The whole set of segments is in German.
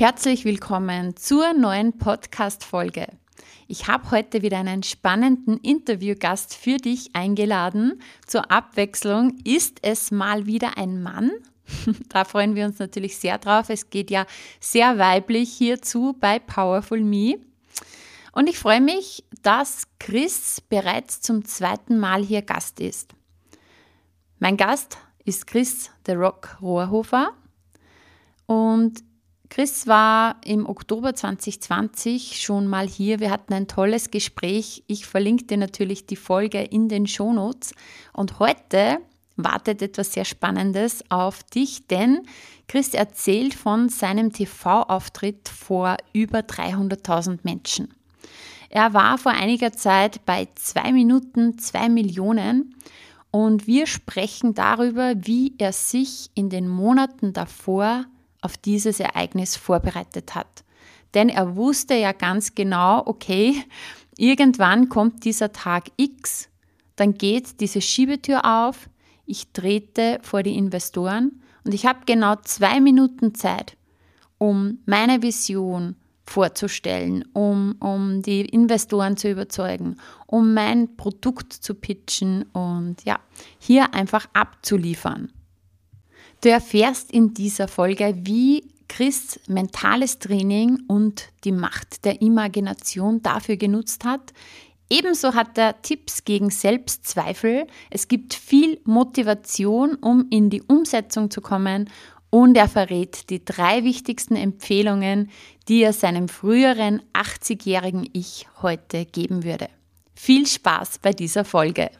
Herzlich willkommen zur neuen Podcast-Folge. Ich habe heute wieder einen spannenden Interviewgast für dich eingeladen. Zur Abwechslung ist es mal wieder ein Mann. Da freuen wir uns natürlich sehr drauf. Es geht ja sehr weiblich hierzu bei Powerful Me. Und ich freue mich, dass Chris bereits zum zweiten Mal hier Gast ist. Mein Gast ist Chris The Rock Rohrhofer und Chris war im Oktober 2020 schon mal hier. Wir hatten ein tolles Gespräch. Ich verlinke dir natürlich die Folge in den Shownotes. Und heute wartet etwas sehr Spannendes auf dich, denn Chris erzählt von seinem TV-Auftritt vor über 300.000 Menschen. Er war vor einiger Zeit bei 2 Minuten 2 Millionen und wir sprechen darüber, wie er sich in den Monaten davor auf dieses Ereignis vorbereitet hat. Denn er wusste ja ganz genau, okay, irgendwann kommt dieser Tag X, dann geht diese Schiebetür auf, ich trete vor die Investoren und ich habe genau zwei Minuten Zeit, um meine Vision vorzustellen, um, um die Investoren zu überzeugen, um mein Produkt zu pitchen und ja, hier einfach abzuliefern. Du erfährst in dieser Folge, wie Chris mentales Training und die Macht der Imagination dafür genutzt hat. Ebenso hat er Tipps gegen Selbstzweifel. Es gibt viel Motivation, um in die Umsetzung zu kommen. Und er verrät die drei wichtigsten Empfehlungen, die er seinem früheren 80-jährigen Ich heute geben würde. Viel Spaß bei dieser Folge.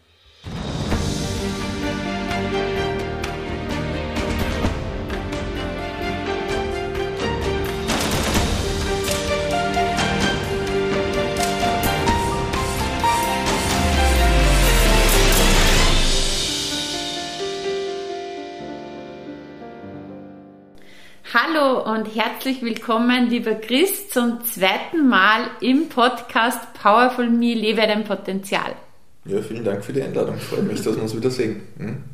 Hallo und herzlich willkommen, lieber Chris, zum zweiten Mal im Podcast Powerful Me, lebe dein Potenzial. Ja, vielen Dank für die Einladung. Freut mich, dass wir uns wiedersehen. Hm?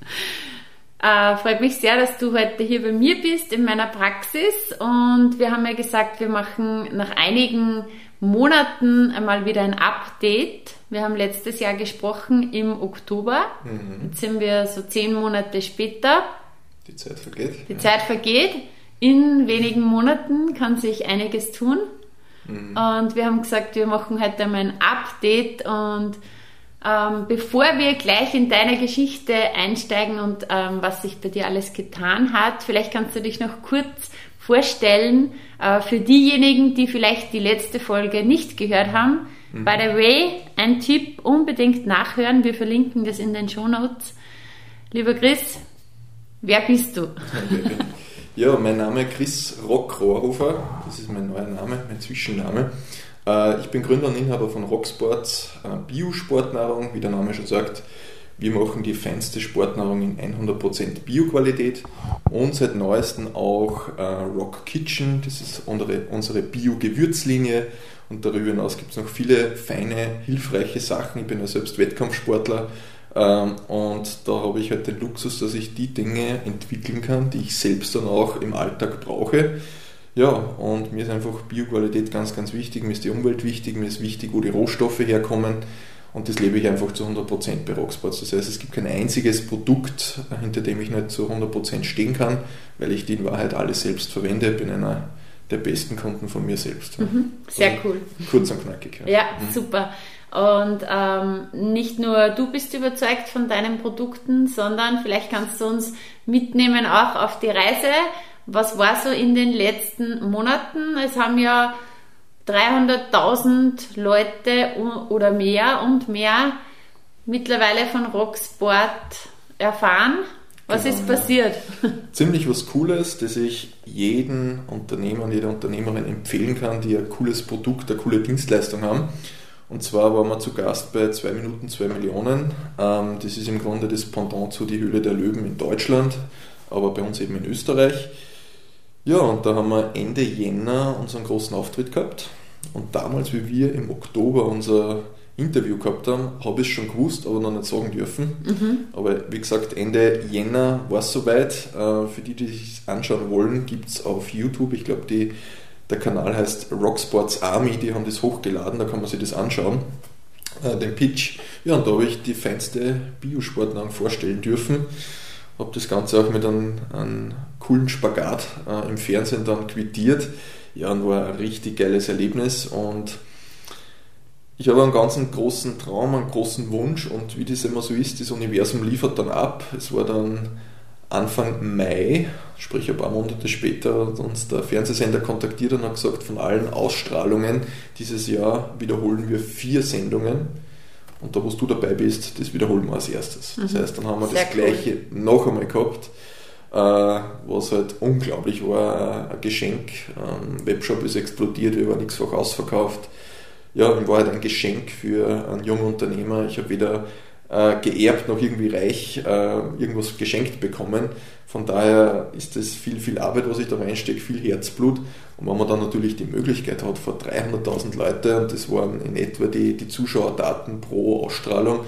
Äh, freut mich sehr, dass du heute hier bei mir bist in meiner Praxis. Und wir haben ja gesagt, wir machen nach einigen Monaten einmal wieder ein Update. Wir haben letztes Jahr gesprochen im Oktober. Mhm. Jetzt sind wir so zehn Monate später. Die Zeit vergeht. Die ja. Zeit vergeht in wenigen Monaten kann sich einiges tun. Mhm. Und wir haben gesagt, wir machen heute einmal ein Update und ähm, bevor wir gleich in deine Geschichte einsteigen und ähm, was sich bei dir alles getan hat, vielleicht kannst du dich noch kurz vorstellen äh, für diejenigen, die vielleicht die letzte Folge nicht gehört haben. Mhm. By the way, ein Tipp, unbedingt nachhören. Wir verlinken das in den Show Notes. Lieber Chris, wer bist du? Ja, mein Name ist Chris Rock Rohrhofer, das ist mein neuer Name, mein Zwischenname. Äh, ich bin Gründer und Inhaber von Rocksport äh, Biosportnahrung, wie der Name schon sagt. Wir machen die feinste Sportnahrung in 100% Bioqualität und seit neuestem auch äh, Rock Kitchen, das ist unsere, Bio-Gewürzlinie und darüber hinaus gibt es noch viele feine, hilfreiche Sachen. Ich bin ja selbst Wettkampfsportler und da habe ich halt den Luxus, dass ich die Dinge entwickeln kann, die ich selbst dann auch im Alltag brauche. Ja, und mir ist einfach Bioqualität ganz, ganz wichtig, mir ist die Umwelt wichtig, mir ist wichtig, wo die Rohstoffe herkommen und das lebe ich einfach zu 100% bei Rocksports. Das heißt, es gibt kein einziges Produkt, hinter dem ich nicht zu 100% stehen kann, weil ich die in Wahrheit alles selbst verwende, bin einer der besten Kunden von mir selbst. Mhm, sehr also, cool. Kurz und knackig. Ja, ja mhm. super. Und ähm, nicht nur du bist überzeugt von deinen Produkten, sondern vielleicht kannst du uns mitnehmen auch auf die Reise. Was war so in den letzten Monaten? Es haben ja 300.000 Leute oder mehr und mehr mittlerweile von Rocksport erfahren. Was genau, ist passiert? Ziemlich was Cooles, das ich jeden Unternehmer und jeder Unternehmerin empfehlen kann, die ein cooles Produkt, eine coole Dienstleistung haben. Und zwar waren wir zu Gast bei 2 Minuten 2 Millionen. Ähm, das ist im Grunde das Pendant zu Die Höhle der Löwen in Deutschland, aber bei uns eben in Österreich. Ja, und da haben wir Ende Jänner unseren großen Auftritt gehabt. Und damals, wie wir im Oktober unser Interview gehabt haben, habe ich es schon gewusst, aber noch nicht sagen dürfen. Mhm. Aber wie gesagt, Ende Jänner war es soweit. Äh, für die, die sich anschauen wollen, gibt es auf YouTube, ich glaube, der Kanal heißt Rocksports Army, die haben das hochgeladen, da kann man sich das anschauen, äh, den Pitch. Ja, und da habe ich die feinste Biosportnahrung vorstellen dürfen. Habe das Ganze auch mit einem, einem coolen Spagat äh, im Fernsehen dann quittiert. Ja, und war ein richtig geiles Erlebnis und ich habe einen ganz großen Traum, einen großen Wunsch und wie das immer so ist, das Universum liefert dann ab. Es war dann Anfang Mai, sprich ein paar Monate später, hat uns der Fernsehsender kontaktiert und hat gesagt, von allen Ausstrahlungen dieses Jahr wiederholen wir vier Sendungen. Und da, wo du dabei bist, das wiederholen wir als erstes. Mhm. Das heißt, dann haben wir Sehr das Gleiche noch einmal gehabt, äh, was halt unglaublich war, ein Geschenk. Ein Webshop ist explodiert, wir waren x-fach ausverkauft ja, in Wahrheit ein Geschenk für einen jungen Unternehmer. Ich habe weder äh, geerbt noch irgendwie reich äh, irgendwas geschenkt bekommen. Von daher ist das viel, viel Arbeit, was ich da reinstecke, viel Herzblut. Und wenn man dann natürlich die Möglichkeit hat, vor 300.000 Leute, und das waren in etwa die, die Zuschauerdaten pro Ausstrahlung,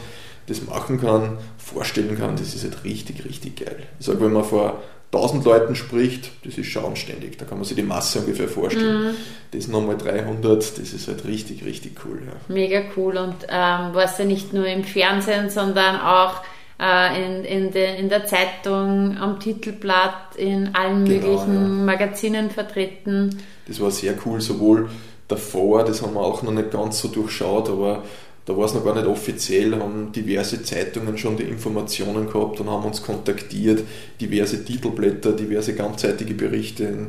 das machen kann, vorstellen kann, das ist halt richtig, richtig geil. Ich sage, wenn man vor 1000 Leuten spricht, das ist schon anständig. Da kann man sich die Masse ungefähr vorstellen. Mhm. Das nochmal 300, das ist halt richtig, richtig cool. Ja. Mega cool und ähm, warst ja nicht nur im Fernsehen, sondern auch äh, in, in, de, in der Zeitung, am Titelblatt, in allen genau, möglichen ja. Magazinen vertreten. Das war sehr cool, sowohl davor, das haben wir auch noch nicht ganz so durchschaut, aber da war es noch gar nicht offiziell, haben diverse Zeitungen schon die Informationen gehabt und haben uns kontaktiert, diverse Titelblätter, diverse ganzseitige Berichte in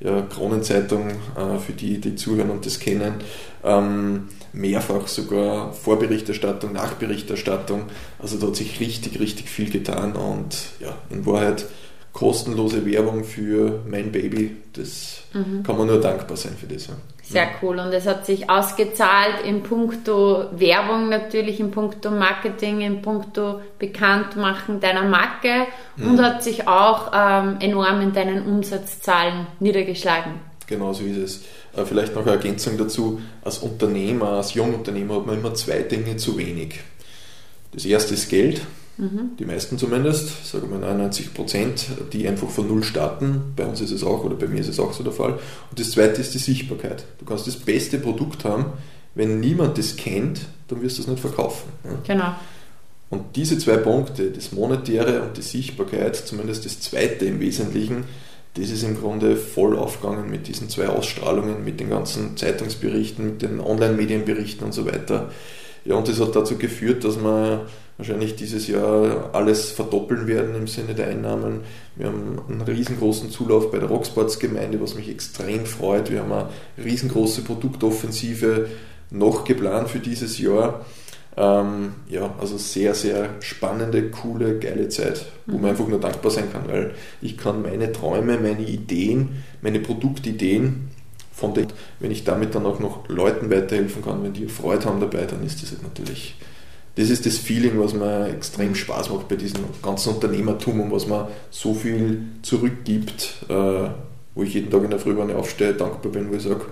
ja, Kronenzeitung, äh, für die, die zuhören und das kennen, ähm, mehrfach sogar Vorberichterstattung, Nachberichterstattung. Also da hat sich richtig, richtig viel getan und ja, in Wahrheit kostenlose Werbung für mein Baby, das mhm. kann man nur dankbar sein für das. Sehr cool und es hat sich ausgezahlt in puncto Werbung natürlich, in puncto Marketing, in puncto Bekanntmachen deiner Marke mhm. und hat sich auch ähm, enorm in deinen Umsatzzahlen niedergeschlagen. Genau so ist es. Äh, vielleicht noch eine Ergänzung dazu, als Unternehmer, als Jungunternehmer hat man immer zwei Dinge zu wenig. Das erste ist Geld, Mhm. Die meisten zumindest, sagen wir 99 Prozent, die einfach von Null starten. Bei uns ist es auch, oder bei mir ist es auch so der Fall. Und das zweite ist die Sichtbarkeit. Du kannst das beste Produkt haben, wenn niemand das kennt, dann wirst du es nicht verkaufen. Genau. Und diese zwei Punkte, das Monetäre und die Sichtbarkeit, zumindest das zweite im Wesentlichen, das ist im Grunde voll aufgegangen mit diesen zwei Ausstrahlungen, mit den ganzen Zeitungsberichten, mit den Online-Medienberichten und so weiter. Ja, und das hat dazu geführt, dass wir wahrscheinlich dieses Jahr alles verdoppeln werden im Sinne der Einnahmen. Wir haben einen riesengroßen Zulauf bei der Rocksports-Gemeinde, was mich extrem freut. Wir haben eine riesengroße Produktoffensive noch geplant für dieses Jahr. Ähm, ja, also sehr, sehr spannende, coole, geile Zeit, wo man mhm. einfach nur dankbar sein kann, weil ich kann meine Träume, meine Ideen, meine Produktideen von den, wenn ich damit dann auch noch Leuten weiterhelfen kann, wenn die Freude haben dabei, dann ist das halt natürlich das ist das Feeling, was mir extrem Spaß macht bei diesem ganzen Unternehmertum und was man so viel zurückgibt, äh, wo ich jeden Tag in der Früh, wenn ich aufstehe, dankbar bin, wo ich sage,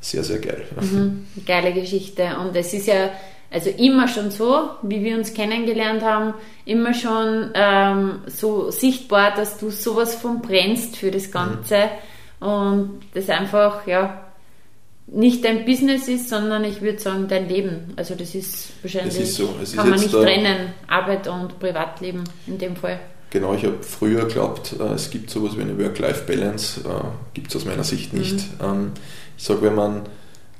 sehr, sehr geil. Mhm, geile Geschichte. Und es ist ja also immer schon so, wie wir uns kennengelernt haben, immer schon ähm, so sichtbar, dass du sowas von brennst für das Ganze mhm. und das einfach, ja, nicht dein Business ist, sondern ich würde sagen dein Leben. Also das ist wahrscheinlich, ist so. kann man nicht trennen, Arbeit und Privatleben in dem Fall. Genau, ich habe früher geglaubt, äh, es gibt sowas wie eine Work-Life-Balance, äh, gibt es aus meiner Sicht nicht. Mhm. Ähm, ich sage, wenn man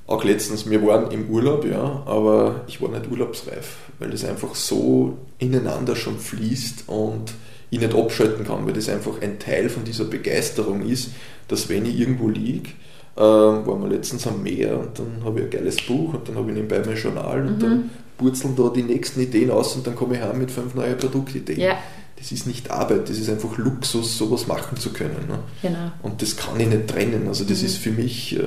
auch letztens, wir waren im Urlaub, ja, aber ich war nicht urlaubsreif, weil das einfach so ineinander schon fließt und ich nicht abschalten kann, weil das einfach ein Teil von dieser Begeisterung ist, dass wenn ich irgendwo liege, ähm, waren wir letztens am Meer und dann habe ich ein geiles Buch und dann habe ich nebenbei mein Journal und mhm. dann purzeln da die nächsten Ideen aus und dann komme ich heim mit fünf neuen Produktideen. Ja. das ist nicht Arbeit, das ist einfach Luxus, sowas machen zu können. Ne? Genau. Und das kann ich nicht trennen. Also das mhm. ist für mich, äh,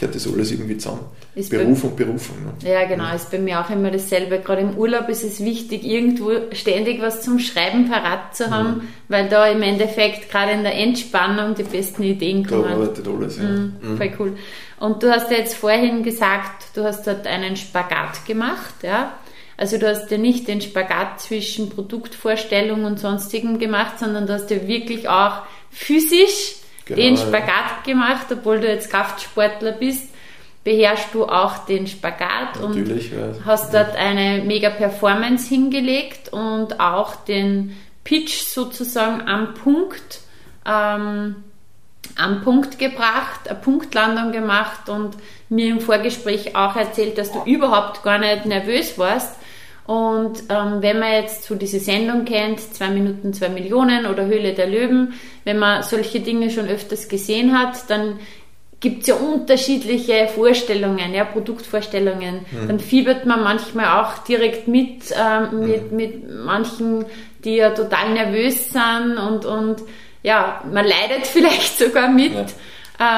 gehört das alles irgendwie zusammen. Ist Beruf und Berufung. Ne? Ja, genau, ist bei mir auch immer dasselbe. Gerade im Urlaub ist es wichtig, irgendwo ständig was zum Schreiben parat zu haben, mhm. weil da im Endeffekt gerade in der Entspannung die besten Ideen kommen. Da arbeitet alles, ja. Mhm, mhm. Voll cool. Und du hast ja jetzt vorhin gesagt, du hast dort einen Spagat gemacht, ja. Also du hast ja nicht den Spagat zwischen Produktvorstellung und sonstigem gemacht, sondern du hast ja wirklich auch physisch genau, den Spagat gemacht, obwohl du jetzt Kraftsportler bist, beherrschst du auch den Spagat Natürlich, und hast dort eine mega Performance hingelegt und auch den Pitch sozusagen am Punkt ähm, am Punkt gebracht, eine Punktlandung gemacht und mir im Vorgespräch auch erzählt, dass du überhaupt gar nicht nervös warst, und ähm, wenn man jetzt so diese Sendung kennt, zwei Minuten, zwei Millionen oder Höhle der Löwen, wenn man solche Dinge schon öfters gesehen hat, dann gibt es ja unterschiedliche Vorstellungen, ja, Produktvorstellungen. Mhm. Dann fiebert man manchmal auch direkt mit, ähm, mit, mhm. mit manchen, die ja total nervös sind und, und ja, man leidet vielleicht sogar mit. Ja.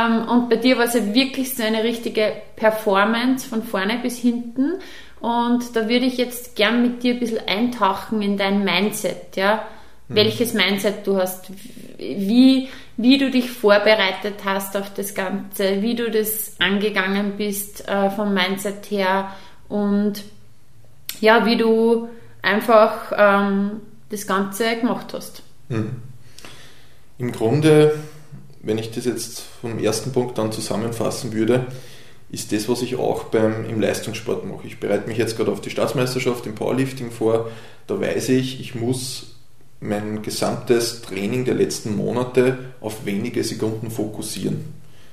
Ähm, und bei dir war es ja wirklich so eine richtige Performance von vorne bis hinten. Und da würde ich jetzt gern mit dir ein bisschen eintauchen in dein Mindset, ja. Mhm. Welches Mindset du hast, wie, wie du dich vorbereitet hast auf das Ganze, wie du das angegangen bist äh, vom Mindset her und ja, wie du einfach ähm, das Ganze gemacht hast. Mhm. Im Grunde, wenn ich das jetzt vom ersten Punkt dann zusammenfassen würde, ist das, was ich auch beim, im Leistungssport mache. Ich bereite mich jetzt gerade auf die Staatsmeisterschaft im Powerlifting vor. Da weiß ich, ich muss mein gesamtes Training der letzten Monate auf wenige Sekunden fokussieren.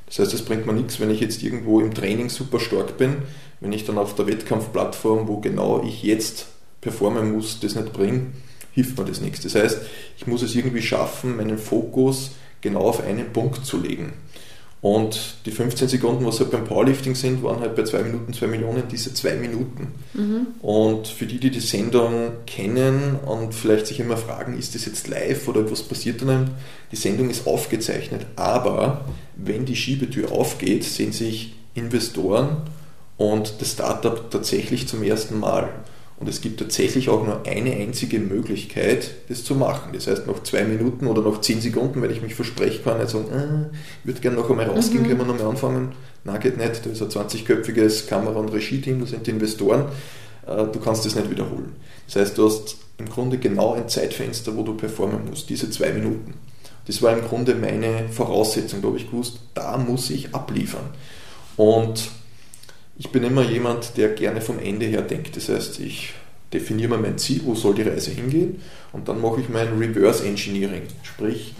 Das heißt, es bringt mir nichts, wenn ich jetzt irgendwo im Training super stark bin, wenn ich dann auf der Wettkampfplattform, wo genau ich jetzt performen muss, das nicht bringe, hilft mir das nichts. Das heißt, ich muss es irgendwie schaffen, meinen Fokus genau auf einen Punkt zu legen. Und die 15 Sekunden, was halt beim Powerlifting sind, waren halt bei 2 Minuten 2 Millionen diese 2 Minuten. Mhm. Und für die, die die Sendung kennen und vielleicht sich immer fragen, ist das jetzt live oder was passiert dann? Die Sendung ist aufgezeichnet, aber wenn die Schiebetür aufgeht, sehen sich Investoren und das Startup tatsächlich zum ersten Mal. Und es gibt tatsächlich auch nur eine einzige Möglichkeit, das zu machen. Das heißt, nach zwei Minuten oder nach zehn Sekunden, wenn ich mich verspreche, kann ich sagen, äh, ich würde gerne noch einmal rausgehen, mhm. können wir noch mal anfangen. Nein, geht nicht. Da ist ein 20-köpfiges Kamera- und Regie-Team, da sind die Investoren. Äh, du kannst das nicht wiederholen. Das heißt, du hast im Grunde genau ein Zeitfenster, wo du performen musst, diese zwei Minuten. Das war im Grunde meine Voraussetzung. Da habe ich gewusst, da muss ich abliefern. Und ich bin immer jemand, der gerne vom Ende her denkt. Das heißt, ich definiere mir mein Ziel, wo soll die Reise hingehen und dann mache ich mein Reverse Engineering. Sprich,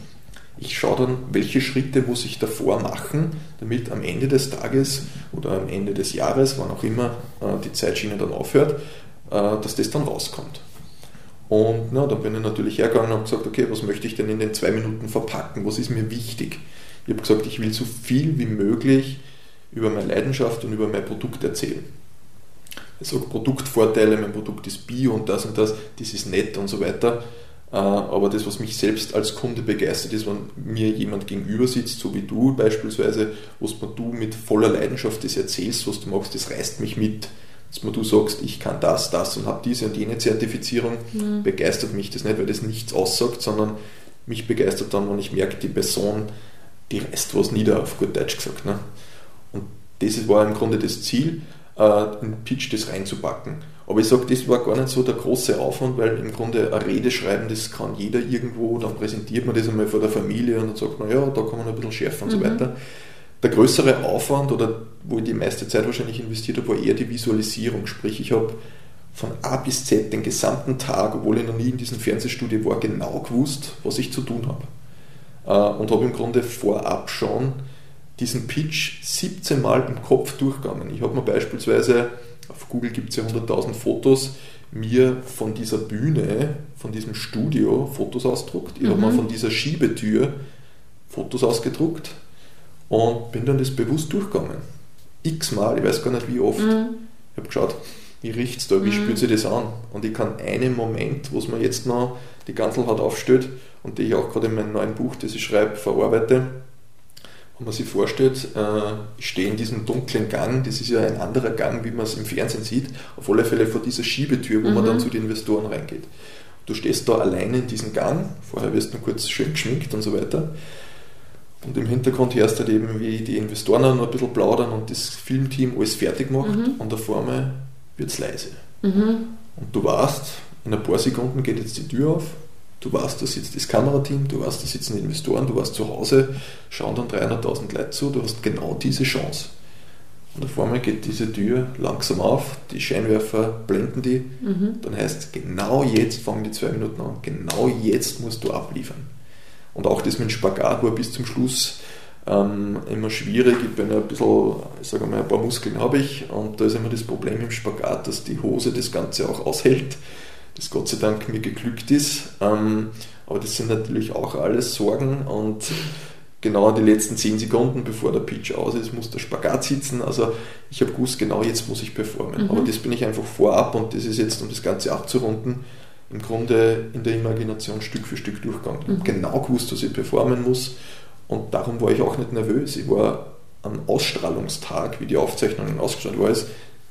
ich schaue dann, welche Schritte muss ich davor machen, damit am Ende des Tages oder am Ende des Jahres, wann auch immer äh, die Zeitschiene dann aufhört, äh, dass das dann rauskommt. Und na, dann bin ich natürlich hergegangen und habe gesagt, okay, was möchte ich denn in den zwei Minuten verpacken? Was ist mir wichtig? Ich habe gesagt, ich will so viel wie möglich über meine Leidenschaft und über mein Produkt erzählen. Ich sage Produktvorteile, mein Produkt ist bio und das und das, das ist nett und so weiter. Äh, aber das, was mich selbst als Kunde begeistert, ist, wenn mir jemand gegenüber sitzt, so wie du beispielsweise, wo du mit voller Leidenschaft das erzählst, was du machst, das reißt mich mit. Dass du sagst, ich kann das, das und habe diese und jene Zertifizierung, mhm. begeistert mich das nicht, weil das nichts aussagt, sondern mich begeistert dann, wenn ich merke, die Person, die reißt was nieder, auf gut Deutsch gesagt. Ne? Das war im Grunde das Ziel, äh, in Pitch das reinzupacken. Aber ich sage, das war gar nicht so der große Aufwand, weil im Grunde ein Rede schreiben, das kann jeder irgendwo, dann präsentiert man das einmal vor der Familie und dann sagt man, ja, da kann man ein bisschen schärfen und mhm. so weiter. Der größere Aufwand oder wo ich die meiste Zeit wahrscheinlich investiert habe, war eher die Visualisierung. Sprich, ich habe von A bis Z den gesamten Tag, obwohl ich noch nie in diesem Fernsehstudio war, genau gewusst, was ich zu tun habe. Äh, und habe im Grunde vorab schon diesen Pitch 17 Mal im Kopf durchgegangen. Ich habe mir beispielsweise, auf Google gibt es ja 100.000 Fotos, mir von dieser Bühne, von diesem Studio Fotos ausgedruckt. Ich mhm. habe mir von dieser Schiebetür Fotos ausgedruckt und bin dann das bewusst durchgegangen. X-mal, ich weiß gar nicht wie oft. Mhm. Ich habe geschaut, wie riecht es da, wie mhm. spürt sich das an? Und ich kann einen Moment, wo es mir jetzt noch die Ganzelhaut aufstellt und die ich auch gerade in meinem neuen Buch, das ich schreibe, verarbeite, wenn man sich vorstellt, äh, ich stehe in diesem dunklen Gang, das ist ja ein anderer Gang, wie man es im Fernsehen sieht, auf alle Fälle vor dieser Schiebetür, wo mhm. man dann zu den Investoren reingeht. Du stehst da alleine in diesem Gang, vorher wirst du kurz schön geschminkt und so weiter. Und im Hintergrund hörst du halt eben, wie die Investoren noch ein bisschen plaudern und das Filmteam alles fertig macht mhm. und auf einmal wird es leise. Mhm. Und du weißt, in ein paar Sekunden geht jetzt die Tür auf Du weißt, da sitzt das Kamerateam, du weißt, da sitzen Investoren, du warst zu Hause, schauen dann 300.000 Leute zu, du hast genau diese Chance. Und auf einmal geht diese Tür langsam auf, die Scheinwerfer blenden die, mhm. dann heißt es, genau jetzt fangen die zwei Minuten an, genau jetzt musst du abliefern. Und auch das mit dem Spagat war bis zum Schluss ähm, immer schwierig. Ich bin ein bisschen, ich sage mal, ein paar Muskeln habe ich und da ist immer das Problem im Spagat, dass die Hose das Ganze auch aushält das Gott sei Dank mir geglückt ist. Ähm, aber das sind natürlich auch alles Sorgen und genau die letzten 10 Sekunden, bevor der Pitch aus ist, muss der Spagat sitzen. Also ich habe gewusst, genau jetzt muss ich performen. Mhm. Aber das bin ich einfach vorab und das ist jetzt, um das Ganze abzurunden, im Grunde in der Imagination Stück für Stück durchgegangen. Ich mhm. habe genau gewusst, dass ich performen muss und darum war ich auch nicht nervös. Ich war am Ausstrahlungstag, wie die Aufzeichnungen ausgestrahlt war,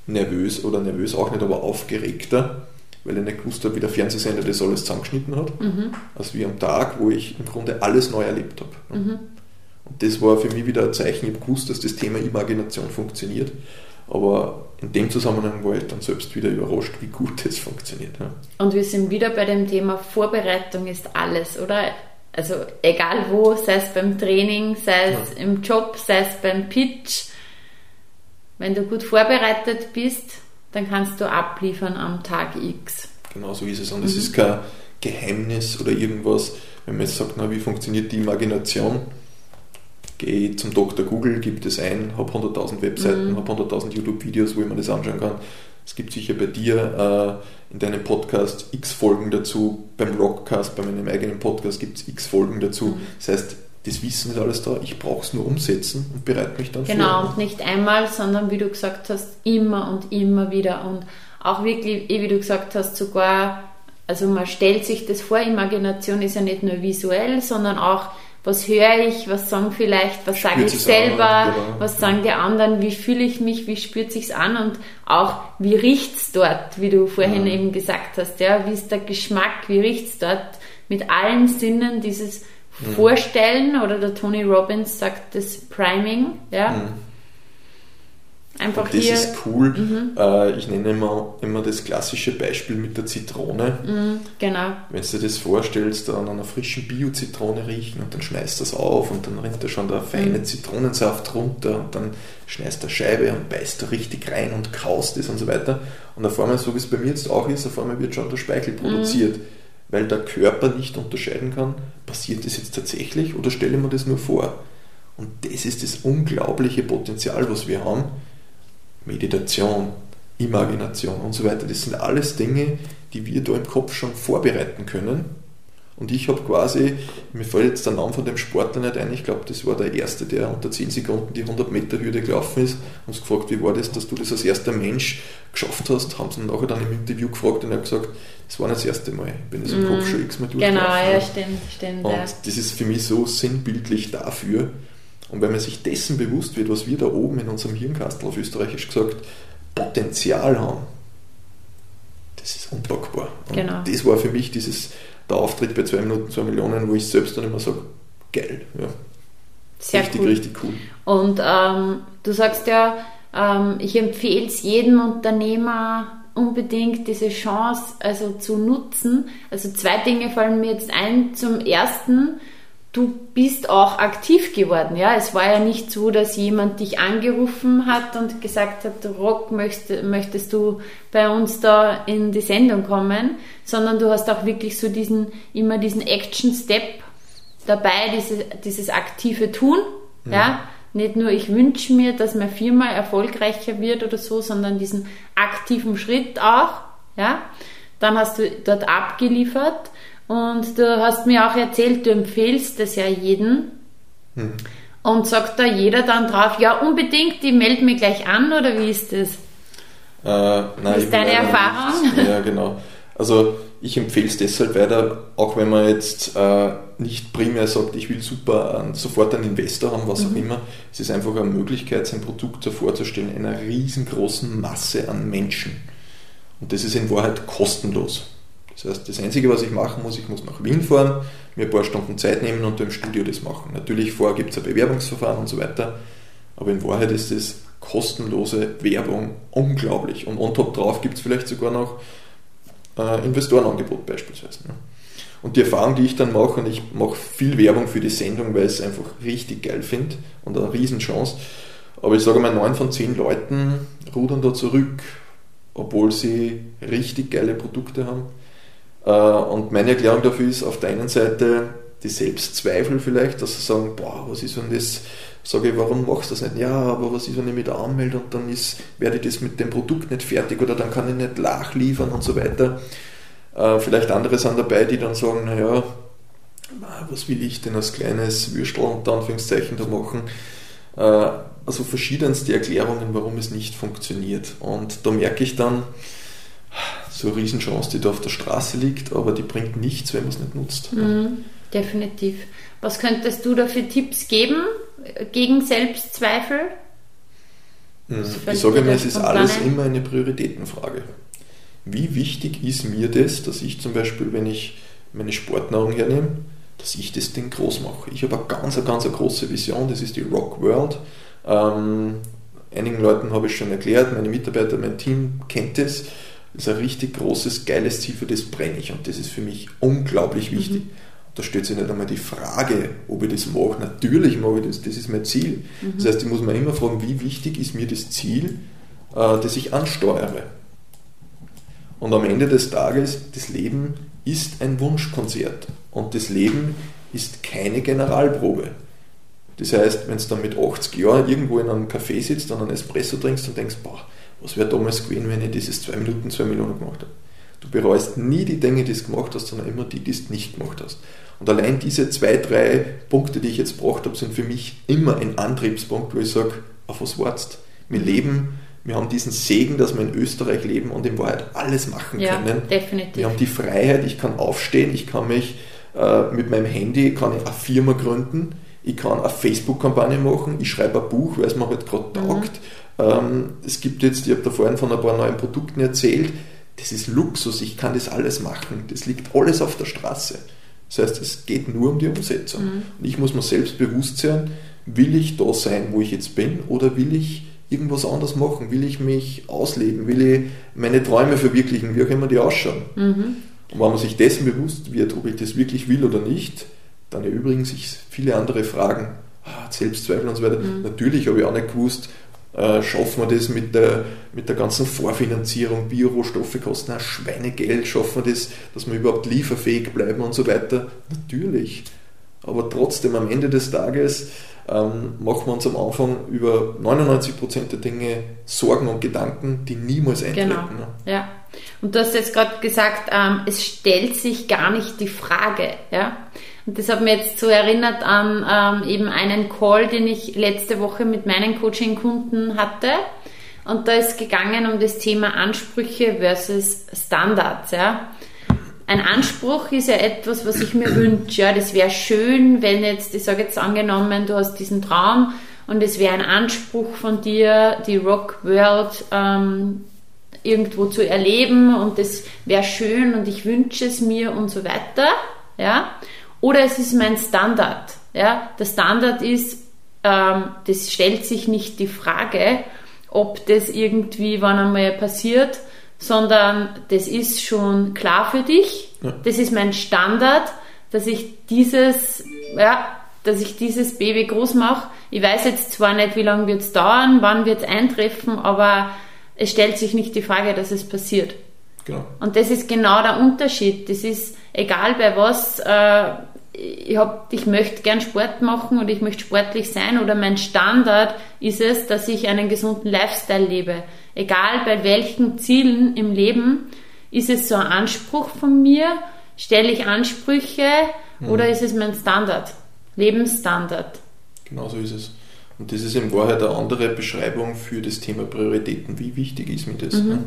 nervös oder nervös auch nicht, aber aufgeregter weil ich nicht gewusst habe, wie der Fernsehsender das alles zusammengeschnitten hat, mhm. als wie am Tag, wo ich im Grunde alles neu erlebt habe. Mhm. Und das war für mich wieder ein Zeichen, ich habe gewusst, dass das Thema Imagination funktioniert, aber in dem Zusammenhang war ich dann selbst wieder überrascht, wie gut das funktioniert. Ja. Und wir sind wieder bei dem Thema Vorbereitung ist alles, oder? Also egal wo, sei es beim Training, sei es ja. im Job, sei es beim Pitch, wenn du gut vorbereitet bist, dann kannst du abliefern am Tag X. Genau so ist es. Und es mhm. ist kein Geheimnis oder irgendwas, wenn man jetzt sagt, na, wie funktioniert die Imagination? Gehe zum Dr. Google, gebe das ein, habe 100.000 Webseiten, mhm. habe 100.000 YouTube-Videos, wo ich mir das anschauen kann. Es gibt sicher bei dir äh, in deinem Podcast x Folgen dazu, beim Rockcast, bei meinem eigenen Podcast gibt es x Folgen dazu. Mhm. Das heißt, das Wissen ist alles da, ich brauche es nur umsetzen und bereite mich dann genau, vor. Genau, und nicht einmal, sondern wie du gesagt hast, immer und immer wieder und auch wirklich, eh, wie du gesagt hast, sogar, also man stellt sich das vor, Imagination ist ja nicht nur visuell, sondern auch, was höre ich, was sagen vielleicht, was sage ich selber, an, genau. was sagen die anderen, wie fühle ich mich, wie spürt sich's an und auch, wie riecht's dort, wie du vorhin ja. eben gesagt hast, ja, wie ist der Geschmack, wie riecht's dort, mit allen Sinnen dieses mhm. vorstellen oder der Tony Robbins sagt das Priming, ja. Mhm. Einfach und das hier, ist cool. Mhm. Äh, ich nenne immer, immer das klassische Beispiel mit der Zitrone. Mhm, genau. Wenn du dir das vorstellst, an einer frischen Bio-Zitrone riechen und dann schneist du das auf und dann rinnt da schon der feine mhm. Zitronensaft runter und dann schneist du Scheibe und beißt da richtig rein und kaust es und so weiter. Und auf einmal, so wie es bei mir jetzt auch ist, auf einmal wird schon der Speichel mhm. produziert weil der Körper nicht unterscheiden kann, passiert das jetzt tatsächlich oder stelle mir das nur vor. Und das ist das unglaubliche Potenzial, was wir haben. Meditation, Imagination und so weiter. Das sind alles Dinge, die wir da im Kopf schon vorbereiten können und ich habe quasi, mir fällt jetzt der Name von dem Sportler nicht ein, ich glaube, das war der Erste, der unter 10 Sekunden die 100 Meter Hürde gelaufen ist. und uns gefragt, wie war das, dass du das als erster Mensch geschafft hast. Haben sie nachher dann im Interview gefragt und er hat gesagt, das war nicht das erste Mal. Ich bin das im Kopf mhm. schon x-mal durchgelaufen. Genau, ja, stimmt, stimmt. Und ja. das ist für mich so sinnbildlich dafür. Und wenn man sich dessen bewusst wird, was wir da oben in unserem Hirnkastel auf Österreichisch gesagt Potenzial haben, das ist unpackbar. Und genau. das war für mich dieses der Auftritt bei 2 Minuten 2 Millionen, wo ich selbst dann immer sage, geil. Ja. Sehr richtig, cool. richtig cool. Und ähm, du sagst ja, ähm, ich empfehle es jedem Unternehmer unbedingt diese Chance also zu nutzen. Also zwei Dinge fallen mir jetzt ein. Zum ersten, du bist auch aktiv geworden. Ja, es war ja nicht so, dass jemand dich angerufen hat und gesagt hat, Rock, möchtest, möchtest du bei uns da in die Sendung kommen, sondern du hast auch wirklich so diesen, immer diesen Action-Step dabei, diese, dieses aktive Tun. Ja. ja. Nicht nur ich wünsche mir, dass meine Firma erfolgreicher wird oder so, sondern diesen aktiven Schritt auch. Ja. Dann hast du dort abgeliefert und du hast mir auch erzählt, du empfehlst das ja jedem. Hm. Und sagt da jeder dann drauf, ja unbedingt, die melden mich gleich an oder wie ist das? Äh, nein, ist deine Erfahrung? Nicht. Ja, genau. Also ich empfehle es deshalb weiter, auch wenn man jetzt äh, nicht primär sagt, ich will super äh, sofort einen Investor haben, was mhm. auch immer. Es ist einfach eine Möglichkeit, sein Produkt so vorzustellen, einer riesengroßen Masse an Menschen. Und das ist in Wahrheit kostenlos. Das heißt, das Einzige, was ich machen muss, ich muss nach Wien fahren, mir ein paar Stunden Zeit nehmen und im Studio das machen. Natürlich vorher gibt es ein Bewerbungsverfahren und so weiter, aber in Wahrheit ist das kostenlose Werbung unglaublich. Und on top drauf gibt es vielleicht sogar noch äh, Investorenangebot beispielsweise. Ne? Und die Erfahrung, die ich dann mache, und ich mache viel Werbung für die Sendung, weil ich es einfach richtig geil finde und eine Riesenchance, aber ich sage mal, neun von zehn Leuten rudern da zurück, obwohl sie richtig geile Produkte haben. Äh, und meine Erklärung dafür ist auf der einen Seite die Selbstzweifel vielleicht, dass sie sagen, boah, was ist, wenn das sage ich, warum machst du das nicht? Ja, aber was ist, wenn ich mich da anmelde und dann ist, werde ich das mit dem Produkt nicht fertig oder dann kann ich nicht nachliefern und so weiter. Äh, vielleicht andere sind dabei, die dann sagen, naja, was will ich denn als kleines Würstel unter Anführungszeichen da machen? Äh, also verschiedenste Erklärungen, warum es nicht funktioniert. Und da merke ich dann, so eine Riesenchance, die da auf der Straße liegt, aber die bringt nichts, wenn man es nicht nutzt. Mhm, definitiv. Was könntest du da für Tipps geben, gegen Selbstzweifel? Hm, ich sage mir, es ist alles immer eine Prioritätenfrage. Wie wichtig ist mir das, dass ich zum Beispiel, wenn ich meine Sportnahrung hernehme, dass ich das Ding groß mache. Ich habe eine ganz, ganz eine große Vision, das ist die Rock World. Ähm, einigen Leuten habe ich schon erklärt, meine Mitarbeiter, mein Team kennt das. Das ist ein richtig großes, geiles Ziel, für das brenne ich und das ist für mich unglaublich wichtig. Mhm da stellt sich nicht einmal die Frage, ob ich das mache. Natürlich mache ich das, das ist mein Ziel. Mhm. Das heißt, ich muss mir immer fragen, wie wichtig ist mir das Ziel, äh, das ich ansteuere. Und am Ende des Tages, das Leben ist ein Wunschkonzert und das Leben ist keine Generalprobe. Das heißt, wenn du dann mit 80 Jahren irgendwo in einem Café sitzt und einen Espresso trinkst und denkst, boah, was wäre damals gewesen, wenn ich dieses 2 Minuten, 2 Minuten gemacht habe. Du bereust nie die Dinge, die du gemacht hast, sondern immer die, die du nicht gemacht hast. Und allein diese zwei, drei Punkte, die ich jetzt gebracht habe, sind für mich immer ein Antriebspunkt, wo ich sage, auf was wartest? Wir leben, wir haben diesen Segen, dass wir in Österreich leben und in Wahrheit alles machen ja, können. Definitiv. Wir haben die Freiheit, ich kann aufstehen, ich kann mich äh, mit meinem Handy, kann ich eine Firma gründen, ich kann eine Facebook-Kampagne machen, ich schreibe ein Buch, weil es mir halt gerade mhm. Ähm, es gibt jetzt, ich habe da vorhin von ein paar neuen Produkten erzählt, das ist Luxus, ich kann das alles machen, das liegt alles auf der Straße. Das heißt, es geht nur um die Umsetzung. Mhm. Und ich muss mir selbst bewusst sein, will ich da sein, wo ich jetzt bin, oder will ich irgendwas anderes machen? Will ich mich ausleben? Will ich meine Träume verwirklichen? Wie auch immer die ausschauen? Mhm. Und wenn man sich dessen bewusst wird, ob ich das wirklich will oder nicht, dann erübrigen sich viele andere Fragen. Ah, Selbstzweifel und so weiter. Mhm. Natürlich habe ich auch nicht gewusst, äh, schaffen wir das mit der, mit der ganzen Vorfinanzierung, Biorohstoffe kosten ein Schweinegeld, schaffen wir das, dass wir überhaupt lieferfähig bleiben und so weiter? Natürlich. Aber trotzdem, am Ende des Tages ähm, machen wir uns am Anfang über 99% der Dinge Sorgen und Gedanken, die niemals eintreten. Genau. Ne? Ja. Und du hast jetzt gerade gesagt, ähm, es stellt sich gar nicht die Frage. Ja? Und das hat mir jetzt so erinnert an ähm, eben einen Call, den ich letzte Woche mit meinen Coaching-Kunden hatte. Und da ist gegangen um das Thema Ansprüche versus Standards. Ja. Ein Anspruch ist ja etwas, was ich mir wünsche. Ja, das wäre schön, wenn jetzt, ich sage jetzt angenommen, du hast diesen Traum und es wäre ein Anspruch von dir, die Rock World ähm, irgendwo zu erleben und das wäre schön und ich wünsche es mir und so weiter. Ja. Oder es ist mein Standard. Ja? Der Standard ist, ähm, das stellt sich nicht die Frage, ob das irgendwie wann einmal passiert, sondern das ist schon klar für dich. Ja. Das ist mein Standard, dass ich dieses, ja, dass ich dieses Baby groß mache. Ich weiß jetzt zwar nicht, wie lange wird es dauern, wann wird es eintreffen, aber es stellt sich nicht die Frage, dass es passiert. Genau. Und das ist genau der Unterschied. Das ist egal bei was, äh, ich, hab, ich möchte gern Sport machen oder ich möchte sportlich sein oder mein Standard ist es, dass ich einen gesunden Lifestyle lebe. Egal bei welchen Zielen im Leben, ist es so ein Anspruch von mir, stelle ich Ansprüche mhm. oder ist es mein Standard, Lebensstandard? Genau so ist es. Und das ist in Wahrheit eine andere Beschreibung für das Thema Prioritäten. Wie wichtig ist mir das? Mhm. Ne?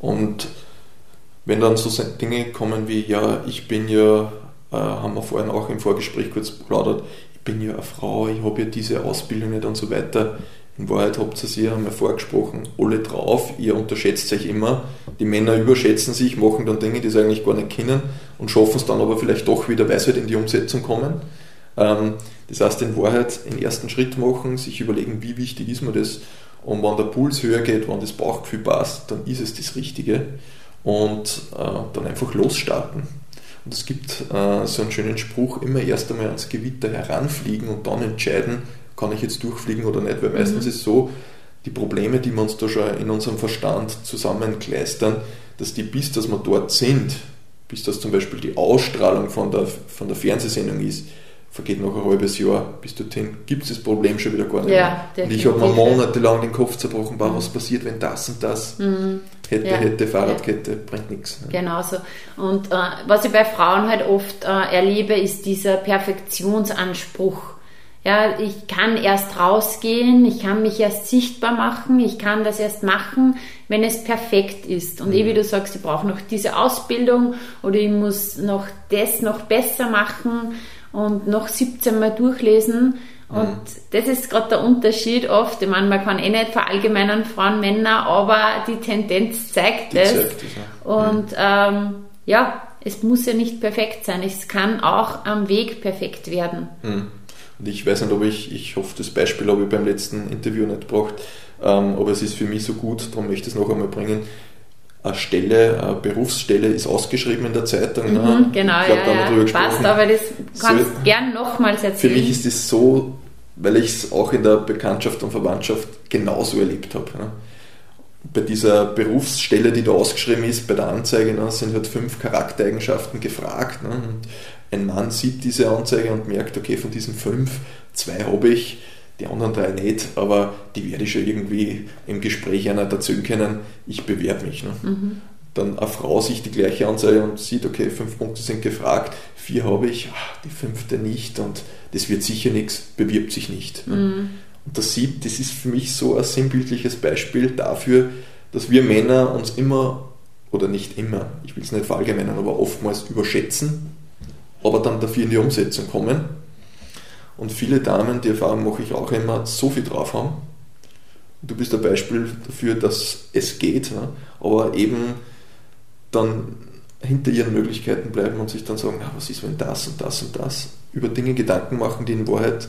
Und wenn dann so Dinge kommen wie, ja, ich bin ja, äh, haben wir vorhin auch im Vorgespräch kurz plaudert, ich bin ja eine Frau, ich habe ja diese Ausbildung nicht und so weiter. In Wahrheit habt ihr sie, haben wir vorgesprochen, alle drauf, ihr unterschätzt euch immer. Die Männer überschätzen sich, machen dann Dinge, die sie eigentlich gar nicht kennen und schaffen es dann aber vielleicht doch wieder, weil sie halt in die Umsetzung kommen. Ähm, das heißt, in Wahrheit den ersten Schritt machen, sich überlegen, wie wichtig ist mir das und wenn der Puls höher geht, wenn das Bauchgefühl passt, dann ist es das Richtige und äh, dann einfach losstarten. Und es gibt äh, so einen schönen Spruch, immer erst einmal ans Gewitter heranfliegen und dann entscheiden, kann ich jetzt durchfliegen oder nicht, weil meistens mhm. ist es so, die Probleme, die wir uns da schon in unserem Verstand zusammenkleistern, dass die bis, dass wir dort sind, bis das zum Beispiel die Ausstrahlung von der, von der Fernsehsendung ist, vergeht noch ein halbes Jahr, bis dorthin gibt es das Problem schon wieder gar nicht ja, mehr. Und ich habe mir monatelang den Kopf zerbrochen, wow, was passiert, wenn das und das mhm. hätte, ja. hätte, Fahrradkette, ja. bringt nichts. Ne? Genau so. Und äh, was ich bei Frauen halt oft äh, erlebe, ist dieser Perfektionsanspruch. Ja, ich kann erst rausgehen, ich kann mich erst sichtbar machen, ich kann das erst machen, wenn es perfekt ist. Und mhm. eh wie du sagst, ich brauche noch diese Ausbildung oder ich muss noch das noch besser machen und noch 17 Mal durchlesen. Und mhm. das ist gerade der Unterschied oft. Ich meine, man kann eh nicht verallgemeinern Frauen, Männer, aber die Tendenz zeigt die es. Zeigt es ja. Und mhm. ähm, ja, es muss ja nicht perfekt sein. Es kann auch am Weg perfekt werden. Mhm. Und ich weiß nicht, ob ich, ich hoffe, das Beispiel habe ich beim letzten Interview nicht gebracht, ähm, aber es ist für mich so gut, darum möchte ich es noch einmal bringen eine Stelle, eine Berufsstelle ist ausgeschrieben in der Zeitung. Ne? Mhm, genau, ich glaub, ja, ja. passt, aber das kannst du so, gern nochmals erzählen. Für mich ist das so, weil ich es auch in der Bekanntschaft und Verwandtschaft genauso erlebt habe. Ne? Bei dieser Berufsstelle, die da ausgeschrieben ist, bei der Anzeige, ne, sind halt fünf Charaktereigenschaften gefragt. Ne? Ein Mann sieht diese Anzeige und merkt, okay, von diesen fünf, zwei habe ich, die anderen drei nicht, aber die werde ich schon irgendwie im Gespräch einer dazu können, ich bewerbe mich. Ne? Mhm. Dann eine Frau sich die gleiche Anzeige und sieht, okay, fünf Punkte sind gefragt, vier habe ich, ach, die fünfte nicht und das wird sicher nichts, bewirbt sich nicht. Ne? Mhm. Und das sieht, das ist für mich so ein sinnbildliches Beispiel dafür, dass wir Männer uns immer, oder nicht immer, ich will es nicht verallgemeinern, aber oftmals überschätzen, aber dann dafür in die Umsetzung kommen und viele Damen, die Erfahrung mache ich auch immer, so viel drauf haben. Du bist ein Beispiel dafür, dass es geht, ne? aber eben dann hinter ihren Möglichkeiten bleiben und sich dann sagen, na, was ist, wenn das und das und das, über Dinge Gedanken machen, die in Wahrheit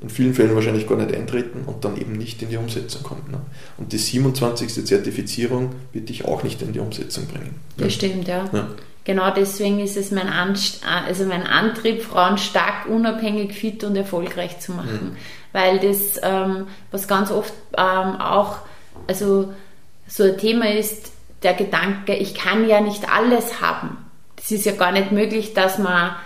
in vielen Fällen wahrscheinlich gar nicht eintreten und dann eben nicht in die Umsetzung kommen. Ne? Und die 27. Zertifizierung wird dich auch nicht in die Umsetzung bringen. Das stimmt, ja. ja genau deswegen ist es mein, Anst also mein Antrieb, Frauen stark, unabhängig, fit und erfolgreich zu machen. Mhm. Weil das, ähm, was ganz oft ähm, auch also so ein Thema ist, der Gedanke, ich kann ja nicht alles haben. Das ist ja gar nicht möglich, dass man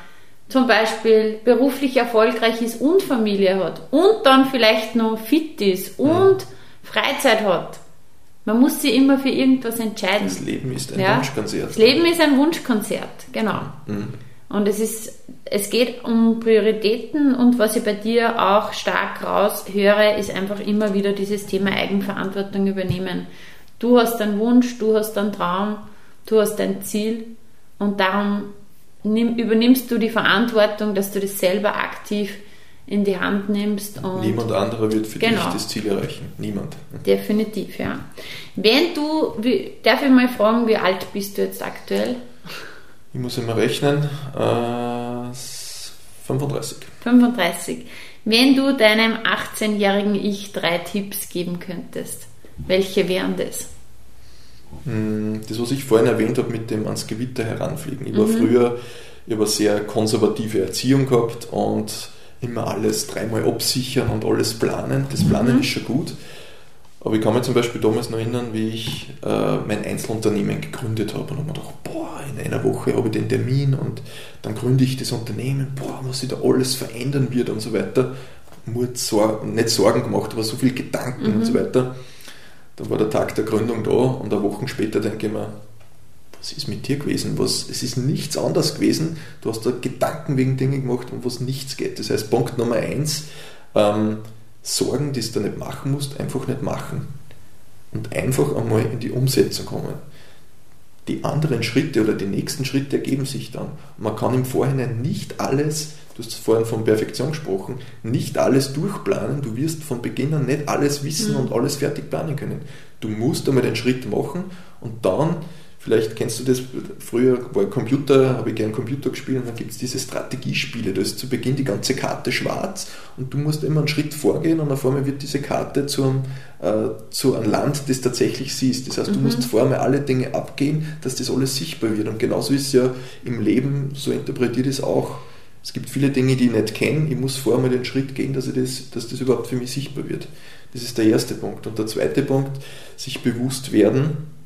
zum Beispiel beruflich erfolgreich ist und Familie hat und dann vielleicht noch fit ist und mhm. Freizeit hat. Man muss sich immer für irgendwas entscheiden. Das Leben ist ein ja? Wunschkonzert. Das Leben ist ein Wunschkonzert, genau. Mhm. Und es ist, es geht um Prioritäten und was ich bei dir auch stark raushöre, ist einfach immer wieder dieses Thema Eigenverantwortung übernehmen. Du hast einen Wunsch, du hast einen Traum, du hast ein Ziel und darum nimm, übernimmst du die Verantwortung, dass du das selber aktiv in die Hand nimmst. Und Niemand anderer wird für genau. dich das Ziel erreichen. Niemand. Definitiv, ja. Wenn du, wie, darf ich mal fragen, wie alt bist du jetzt aktuell? Ich muss immer rechnen. Äh, 35. 35. Wenn du deinem 18-jährigen Ich drei Tipps geben könntest, welche wären das? Hm, das, was ich vorhin erwähnt habe mit dem ans Gewitter heranfliegen. Ich war mhm. früher, ich habe eine sehr konservative Erziehung gehabt und immer alles dreimal absichern und alles planen. Das Planen mhm. ist schon gut. Aber ich kann mich zum Beispiel damals noch erinnern, wie ich äh, mein Einzelunternehmen gegründet habe und habe mir gedacht, boah, in einer Woche habe ich den Termin und dann gründe ich das Unternehmen, boah, was sich da alles verändern wird und so weiter. Mut, Sor nicht Sorgen gemacht, aber so viel Gedanken mhm. und so weiter. Dann war der Tag der Gründung da und eine Woche später denke ich mir, was ist mit dir gewesen? Was, es ist nichts anders gewesen. Du hast da Gedanken wegen Dingen gemacht, um was nichts geht. Das heißt, Punkt Nummer eins, ähm, Sorgen, die du nicht machen musst, einfach nicht machen. Und einfach einmal in die Umsetzung kommen. Die anderen Schritte oder die nächsten Schritte ergeben sich dann. Man kann im Vorhinein nicht alles, du hast vorhin von Perfektion gesprochen, nicht alles durchplanen. Du wirst von Beginn an nicht alles wissen mhm. und alles fertig planen können. Du musst einmal den Schritt machen und dann Vielleicht kennst du das, früher war Computer, habe ich gern Computer gespielt und dann gibt es diese Strategiespiele. Da ist zu Beginn die ganze Karte schwarz und du musst immer einen Schritt vorgehen und auf einmal wird diese Karte zu einem, äh, zu einem Land, das tatsächlich siehst. Das heißt, du mhm. musst vorher mal alle Dinge abgehen, dass das alles sichtbar wird. Und genauso ist es ja im Leben, so interpretiert es auch. Es gibt viele Dinge, die ich nicht kenne. Ich muss vorher mal den Schritt gehen, dass, ich das, dass das überhaupt für mich sichtbar wird. Das ist der erste Punkt. Und der zweite Punkt, sich bewusst werden,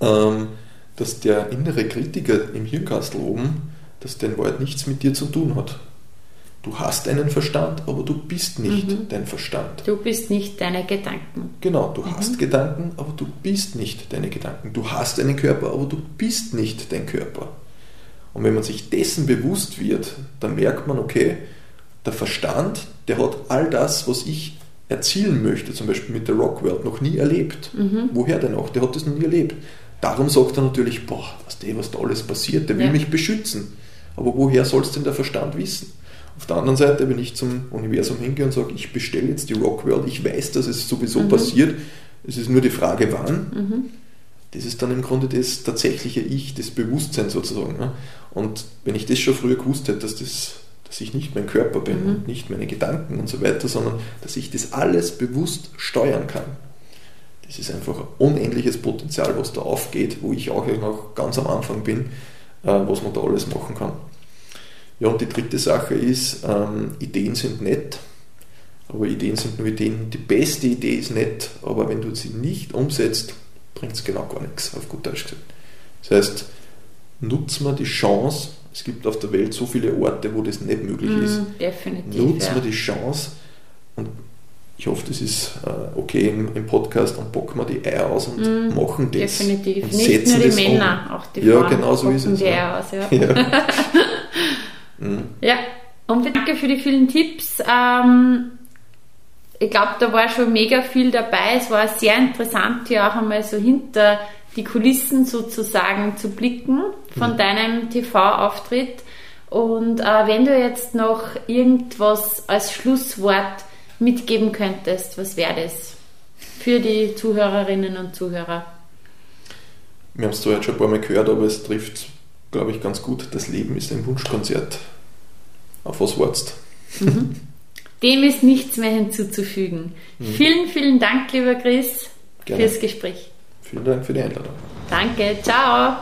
ähm, dass der innere Kritiker im Hirnkastel oben, dass der in Wahrheit nichts mit dir zu tun hat. Du hast einen Verstand, aber du bist nicht mhm. dein Verstand. Du bist nicht deine Gedanken. Genau, du mhm. hast Gedanken, aber du bist nicht deine Gedanken. Du hast einen Körper, aber du bist nicht dein Körper. Und wenn man sich dessen bewusst wird, dann merkt man, okay, der Verstand, der hat all das, was ich erzielen möchte, zum Beispiel mit der Rockworld, noch nie erlebt. Mhm. Woher denn auch? Der hat das noch nie erlebt. Darum sagt er natürlich, boah, was, der, was da alles passiert, der will ja. mich beschützen. Aber woher soll es denn der Verstand wissen? Auf der anderen Seite, wenn ich zum Universum hingehe und sage, ich bestelle jetzt die Rockworld, ich weiß, dass es sowieso mhm. passiert, es ist nur die Frage, wann. Mhm. Das ist dann im Grunde das tatsächliche Ich, das Bewusstsein sozusagen. Ne? Und wenn ich das schon früher gewusst hätte, dass, das, dass ich nicht mein Körper bin mhm. und nicht meine Gedanken und so weiter, sondern dass ich das alles bewusst steuern kann, das ist einfach ein unendliches Potenzial, was da aufgeht, wo ich auch noch ganz am Anfang bin, äh, was man da alles machen kann. Ja, und die dritte Sache ist, ähm, Ideen sind nett, aber Ideen sind nur Ideen. Die beste Idee ist nett, aber wenn du sie nicht umsetzt, bringt es genau gar nichts, auf gut Deutsch gesagt. Das heißt, nutzt man die Chance, es gibt auf der Welt so viele Orte, wo das nicht möglich mm, ist. Definitiv. Nutzt ja. man die Chance und ich hoffe, das ist äh, okay im, im, Podcast und bocken wir die Eier aus und mm, machen das. Definitiv. Und Nicht nur die Männer, um. auch die ja, Frauen genau so ist es, die Eier aus. Ja. ja. mm. ja. und danke für die vielen Tipps. Ähm, ich glaube, da war schon mega viel dabei. Es war sehr interessant, hier auch einmal so hinter die Kulissen sozusagen zu blicken von mhm. deinem TV-Auftritt. Und äh, wenn du jetzt noch irgendwas als Schlusswort mitgeben könntest, was wäre das für die Zuhörerinnen und Zuhörer? Wir haben es zwar jetzt schon ein paar Mal gehört, aber es trifft, glaube ich, ganz gut. Das Leben ist ein Wunschkonzert. Auf was wartest mhm. Dem ist nichts mehr hinzuzufügen. Mhm. Vielen, vielen Dank, lieber Chris, Gerne. fürs Gespräch. Vielen Dank für die Einladung. Danke, ciao.